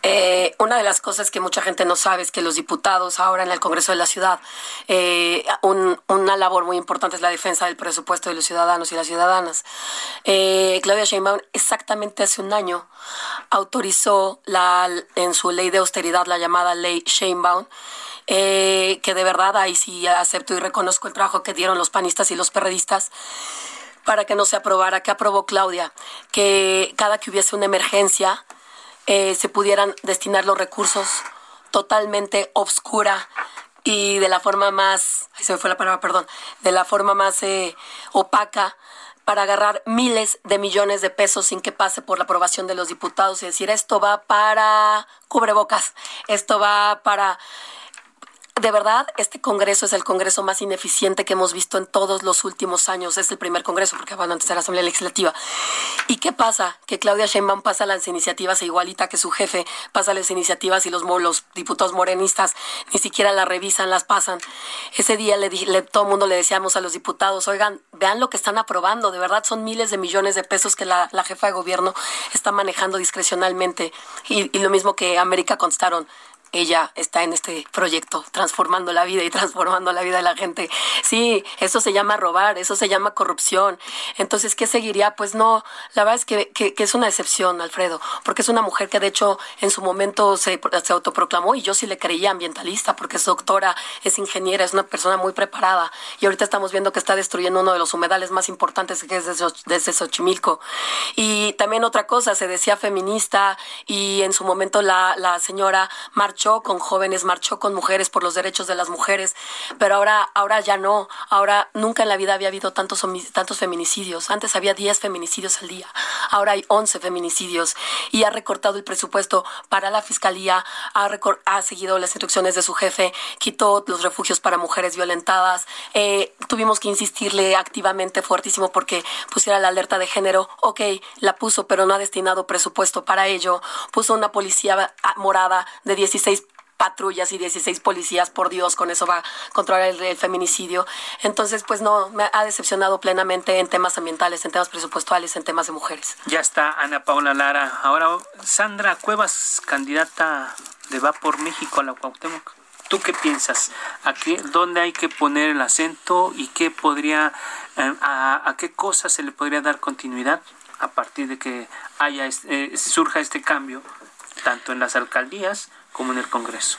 Eh, una de las cosas que mucha gente no sabe es que los diputados ahora en el Congreso de la Ciudad, eh, una labor muy importante es la defensa del presupuesto de los ciudadanos y las ciudadanas. Eh, Claudia Sheinbaum exactamente hace un año autorizó la, en su ley de austeridad la llamada ley Sheinbaum, que de verdad ahí sí acepto y reconozco el trabajo que dieron los panistas y los perredistas para que no se aprobara, que aprobó Claudia, que cada que hubiese una emergencia, eh, se pudieran destinar los recursos totalmente obscura y de la forma más, se me fue la palabra, perdón, de la forma más eh, opaca para agarrar miles de millones de pesos sin que pase por la aprobación de los diputados y decir esto va para cubrebocas, esto va para de verdad, este Congreso es el Congreso más ineficiente que hemos visto en todos los últimos años. Es el primer Congreso, porque bueno, antes era Asamblea Legislativa. ¿Y qué pasa? Que Claudia Sheinbaum pasa las iniciativas e igualita que su jefe pasa las iniciativas y los, los diputados morenistas ni siquiera las revisan, las pasan. Ese día le, le todo el mundo le decíamos a los diputados, oigan, vean lo que están aprobando. De verdad son miles de millones de pesos que la, jefa de gobierno está manejando discrecionalmente. Y, y lo mismo que América constaron ella está en este proyecto transformando la vida y transformando la vida de la gente. Sí, eso se llama robar, eso se llama corrupción. Entonces, ¿qué seguiría? Pues no, la verdad es que, que, es una excepción, Alfredo, porque es una mujer que de hecho en su momento se, se autoproclamó y yo sí le creía ambientalista porque es doctora, es ingeniera, es una persona muy preparada y ahorita estamos viendo que está destruyendo uno de los humedales más importantes que es desde Xochimilco. Y también otra cosa, se decía feminista y en su momento la, la señora marchó con jóvenes, marchó con mujeres por los derechos de las mujeres, pero ahora, ahora ya no. Ahora nunca en la vida había habido tantos, tantos feminicidios. Antes había 10 feminicidios al día, ahora hay 11 feminicidios y ha recortado el presupuesto para la fiscalía, ha, ha seguido las instrucciones de su jefe, quitó los refugios para mujeres violentadas. Eh, tuvimos que insistirle activamente, fuertísimo, porque pusiera la alerta de género. Ok, la puso, pero no ha destinado presupuesto para ello. Puso una policía morada de 16 patrullas y 16 policías, por Dios, con eso va a controlar el, feminicidio. Entonces, pues no, me ha decepcionado plenamente en temas ambientales, en temas presupuestales, en temas de mujeres. Ya está Ana Paula Lara. Ahora, Sandra Cuevas, candidata de Va por México a la Cuauhtémoc. ¿Tú qué piensas? ¿A qué, ¿Dónde hay que poner el acento y qué podría, eh, a, qué cosas se le podría dar continuidad a partir de que haya eh, surja este cambio, tanto en las alcaldías como en el Congreso.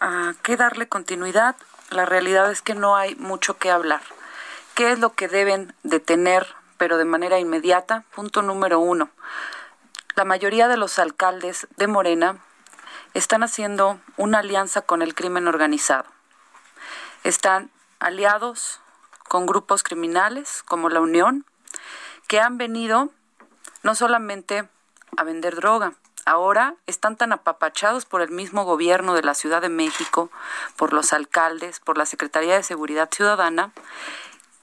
¿A qué darle continuidad? La realidad es que no hay mucho que hablar. ¿Qué es lo que deben de tener, pero de manera inmediata? Punto número uno. La mayoría de los alcaldes de Morena están haciendo una alianza con el crimen organizado. Están aliados con grupos criminales como la Unión, que han venido no solamente a vender droga, ahora están tan apapachados por el mismo gobierno de la Ciudad de México, por los alcaldes, por la Secretaría de Seguridad Ciudadana,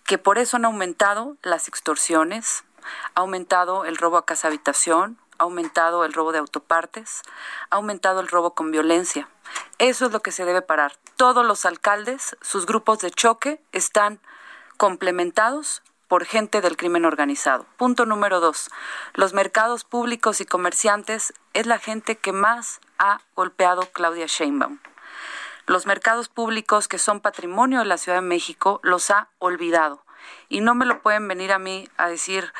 que por eso han aumentado las extorsiones, ha aumentado el robo a casa habitación, ha aumentado el robo de autopartes, ha aumentado el robo con violencia. Eso es lo que se debe parar. Todos los alcaldes, sus grupos de choque están complementados por gente del crimen organizado. Punto número dos, los mercados públicos y comerciantes es la gente que más ha golpeado Claudia Sheinbaum. Los mercados públicos que son patrimonio de la Ciudad de México los ha olvidado. Y no me lo pueden venir a mí a decir,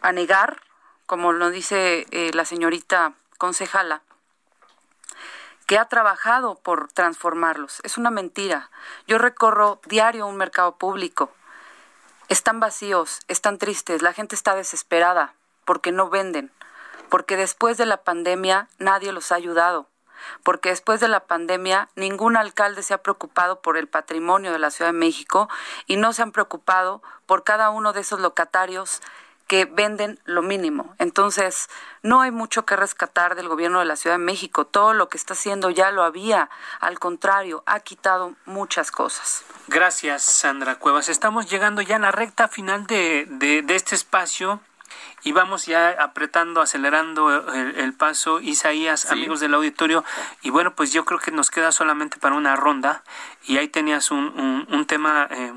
a negar, como lo dice eh, la señorita concejala, que ha trabajado por transformarlos. Es una mentira. Yo recorro diario un mercado público. Están vacíos, están tristes, la gente está desesperada porque no venden, porque después de la pandemia nadie los ha ayudado, porque después de la pandemia ningún alcalde se ha preocupado por el patrimonio de la Ciudad de México y no se han preocupado por cada uno de esos locatarios que venden lo mínimo. Entonces, no hay mucho que rescatar del gobierno de la Ciudad de México. Todo lo que está haciendo ya lo había. Al contrario, ha quitado muchas cosas. Gracias, Sandra Cuevas. Estamos llegando ya a la recta final de, de, este espacio y vamos ya apretando, acelerando el, paso. Isaías, amigos del auditorio, y bueno, pues yo creo que nos queda solamente para una ronda y ahí tenías un, un, tema eh,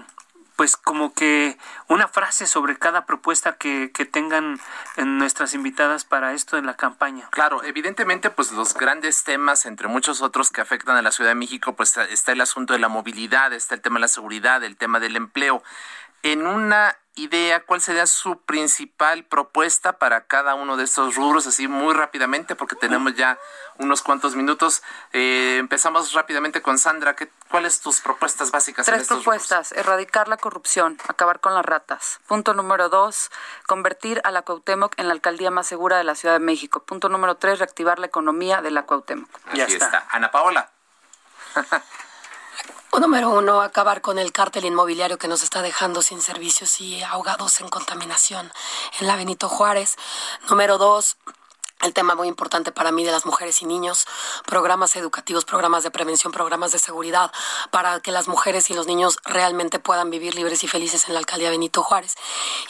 pues como que una frase sobre cada propuesta que, que tengan en nuestras invitadas para esto en la campaña. Claro, evidentemente pues los grandes temas, entre muchos otros que afectan a la Ciudad de México, pues está el asunto de la movilidad, está el tema de la seguridad, el tema del empleo. En una idea, cuál sería su principal propuesta para cada uno de estos rubros, así muy rápidamente, porque tenemos ya unos cuantos minutos. Eh, empezamos rápidamente con Sandra. ¿Qué, ¿Cuáles tus propuestas básicas? Tres propuestas. Erradicar la corrupción, acabar con las ratas. Punto número dos, convertir a la Cuauhtémoc en la alcaldía más segura de la Ciudad de México. Punto número tres, reactivar la economía de la Cuauhtémoc. ya está. Ana Paola. Número uno, acabar con el cártel inmobiliario que nos está dejando sin servicios y ahogados en contaminación en la Benito Juárez. Número dos, el tema muy importante para mí de las mujeres y niños, programas educativos, programas de prevención, programas de seguridad, para que las mujeres y los niños realmente puedan vivir libres y felices en la alcaldía Benito Juárez.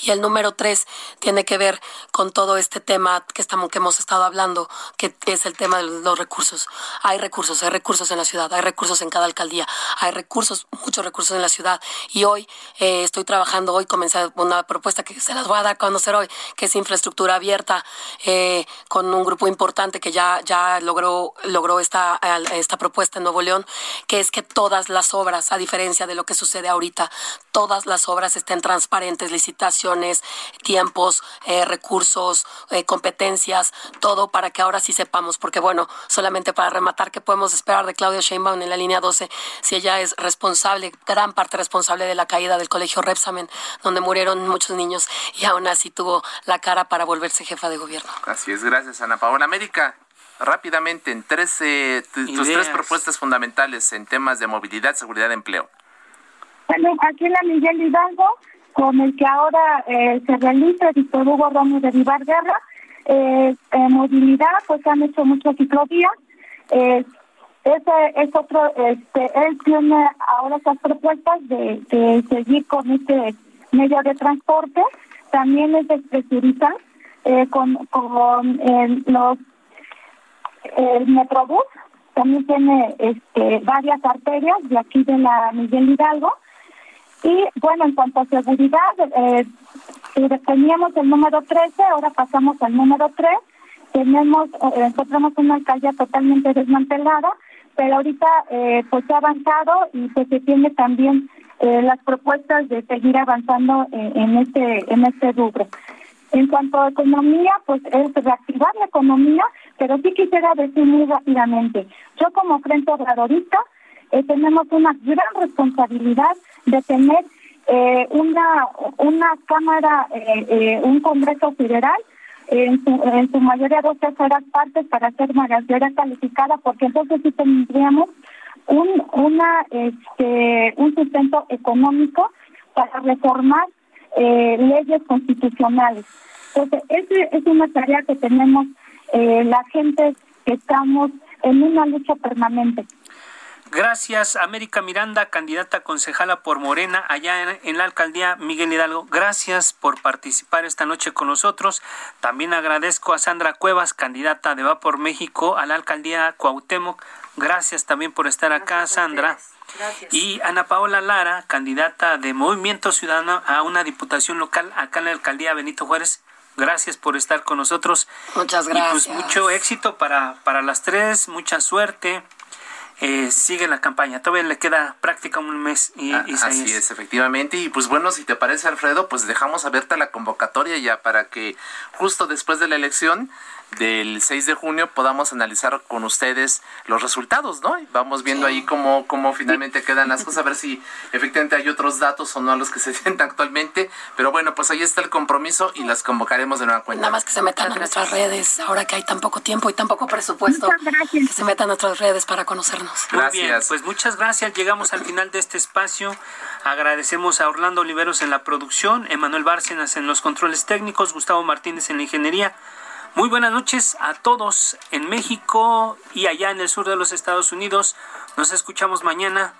Y el número tres tiene que ver con todo este tema que, estamos, que hemos estado hablando, que es el tema de los recursos. Hay recursos, hay recursos en la ciudad, hay recursos en cada alcaldía, hay recursos, muchos recursos en la ciudad. Y hoy eh, estoy trabajando, hoy comencé una propuesta que se las voy a dar a conocer hoy, que es infraestructura abierta eh, con un grupo importante que ya, ya logró, logró esta, esta propuesta en Nuevo León, que es que todas las obras, a diferencia de lo que sucede ahorita, todas las obras estén transparentes, licitaciones, tiempos, eh, recursos, eh, competencias, todo para que ahora sí sepamos, porque bueno, solamente para rematar, ¿qué podemos esperar de Claudia Sheinbaum en la línea 12 si ella es responsable, gran parte responsable de la caída del colegio Repsamen, donde murieron muchos niños y aún así tuvo la cara para volverse jefa de gobierno? Así es, gracias. Ana Paola. América, rápidamente, en tres, tus tres propuestas fundamentales en temas de movilidad, seguridad y empleo. Bueno, aquí en la Miguel Hidalgo, con el que ahora eh, se realiza el Víctor Hugo Ramos de Vivar Guerra, eh, movilidad, pues han hecho muchas ciclovías. Eh, ese es otro, este, él tiene ahora esas propuestas de, de seguir con este medio de transporte. También es de despresurizar eh, con, con los el Metrobús. También tiene este, varias arterias de aquí de la Miguel Hidalgo. Y bueno en cuanto a seguridad eh, teníamos el número 13 ahora pasamos al número 3 tenemos eh, encontramos una alcaldía totalmente desmantelada pero ahorita eh, pues ha avanzado y pues se tiene también eh, las propuestas de seguir avanzando en este en este rubro en cuanto a economía, pues es reactivar la economía, pero sí quisiera decir muy rápidamente, yo como Frente Obradorista eh, tenemos una gran responsabilidad de tener eh, una una Cámara, eh, un Congreso Federal, en su, en su mayoría dos terceras partes para ser mayoría calificada, porque entonces sí tendríamos un, una, este, un sustento económico para reformar eh, leyes constitucionales. Entonces, esa es una tarea que tenemos eh, la gente que estamos en una lucha permanente. Gracias, América Miranda, candidata concejala por Morena, allá en, la alcaldía Miguel Hidalgo. Gracias por participar esta noche con nosotros. También agradezco a Sandra Cuevas, candidata de Va por México a la alcaldía Cuauhtémoc. Gracias también por estar acá, Sandra. Gracias. Y Ana Paola Lara, candidata de Movimiento Ciudadano a una diputación local acá en la alcaldía Benito Juárez. Gracias por estar con nosotros. Muchas gracias. Y pues mucho éxito para, para las tres, mucha suerte. Eh, sigue la campaña. Todavía le queda práctica un mes. Y, ah, así es. efectivamente. Y pues bueno, si te parece, Alfredo, pues dejamos abierta la convocatoria ya para que justo después de la elección del 6 de junio podamos analizar con ustedes los resultados, ¿no? vamos viendo ahí cómo, cómo finalmente quedan las cosas, a ver si efectivamente hay otros datos o no a los que se sientan actualmente. Pero bueno, pues ahí está el compromiso y las convocaremos de nueva cuenta. Nada más que se metan a nuestras redes, ahora que hay tan poco tiempo y tan poco presupuesto, que se metan a nuestras redes para conocernos. Gracias. pues muchas gracias. Llegamos al final de este espacio. Agradecemos a Orlando Oliveros en la producción, Emanuel Bárcenas en los controles técnicos, Gustavo Martínez en la ingeniería. Muy buenas noches a todos en México y allá en el sur de los Estados Unidos. Nos escuchamos mañana.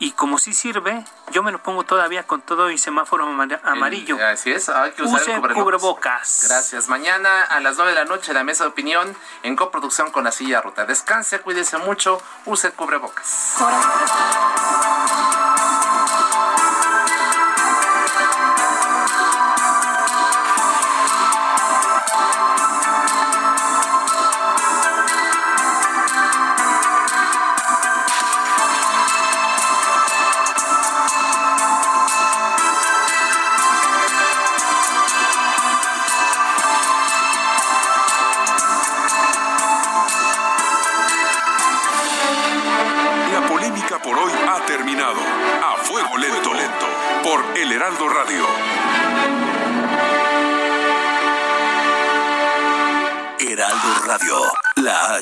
Y como sí sirve, yo me lo pongo todavía con todo y semáforo amarillo. así es, hay que usar el cubrebocas. Gracias. Mañana a las 9 de la noche la mesa de opinión en coproducción con la silla ruta. Descanse, cuídese mucho, use el cubrebocas.